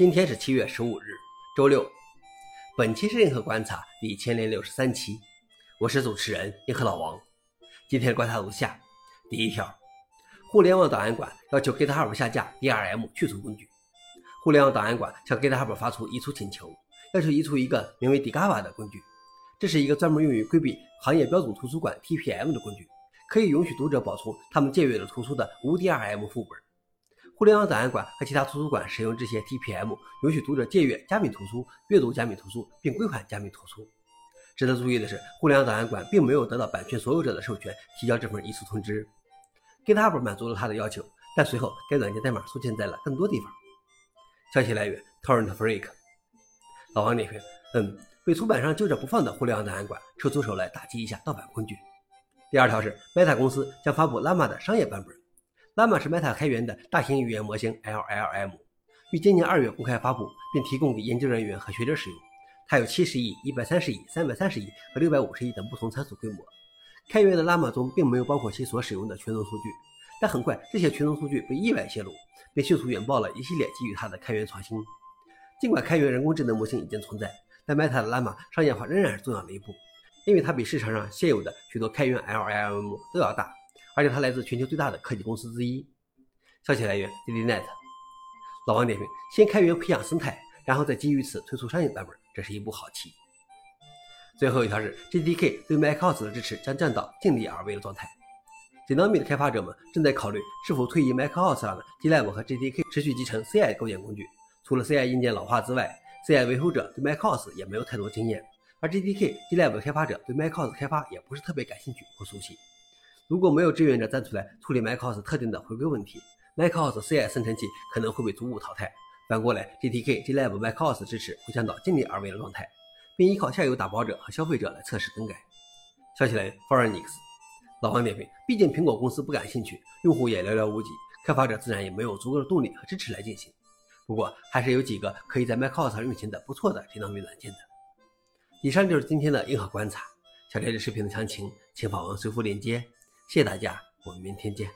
今天是七月十五日，周六。本期是硬核观察第一千零六十三期，我是主持人硬核老王。今天观察如下：第一条，互联网档案馆要求 GitHub 下架 DRM 去除工具。互联网档案馆向 GitHub 发出移除请求，要求移除一个名为 Digava 的工具。这是一个专门用于规避行业标准图书馆 TPM 的工具，可以允许读者保存他们借阅的图书的无 DRM 副本。互联网档案馆和其他图书馆使用这些 TPM，允许读者借阅加密图书、阅读加密图书，并归还加密图书。值得注意的是，互联网档案馆并没有得到版权所有者的授权提交这份移除通知。GitHub 满足了他的要求，但随后该软件代码出现在了更多地方。消息来源：Torrent Freak。老王点评：嗯，被出版商揪着不放的互联网档案馆，抽出手来打击一下盗版工具。第二条是，Meta 公司将发布 Llama 的商业版本。Llama 是 Meta 开源的大型语言模型 LLM，于今年二月公开发布，并提供给研究人员和学者使用。它有七十亿、一百三十亿、三百三十亿和六百五十亿等不同参数规模。开源的 Llama 中并没有包括其所使用的权能数据，但很快这些权能数据被意外泄露，并迅速引爆了一系列基于它的开源创新。尽管开源人工智能模型已经存在，但 Meta 的 Llama 商业化仍然是重要的一步，因为它比市场上现有的许多开源 LLM 都要大。而且它来自全球最大的科技公司之一。消息来源：DDNet。老王点评：先开源培养生态，然后再基于此推出商业版本，这是一步好棋。最后一条是，GDK 对 macOS 的支持将降到尽力而为的状态。Dynami 的开发者们正在考虑是否退役 macOS 上的 GLab 和 GDK 持续集成 CI 构建工具。除了 CI 硬件老化之外，CI 维护者对 macOS 也没有太多经验，而 GDK、GLab 的开发者对 macOS 开发也不是特别感兴趣或熟悉。如果没有志愿者站出来处理 macOS 特定的回归问题，macOS CI 生成器可能会被逐步淘汰。反过来，GTK、GLab macOS 支持会降到尽力而为的状态，并依靠下游打包者和消费者来测试更改。消息来源 f o r e n i x 老王点评：毕竟苹果公司不感兴趣，用户也寥寥无几，开发者自然也没有足够的动力和支持来进行。不过，还是有几个可以在 macOS 上运行的不错的智能软件的。以上就是今天的硬核观察。想了解视频的详情，请访问随附链接。谢谢大家，我们明天见。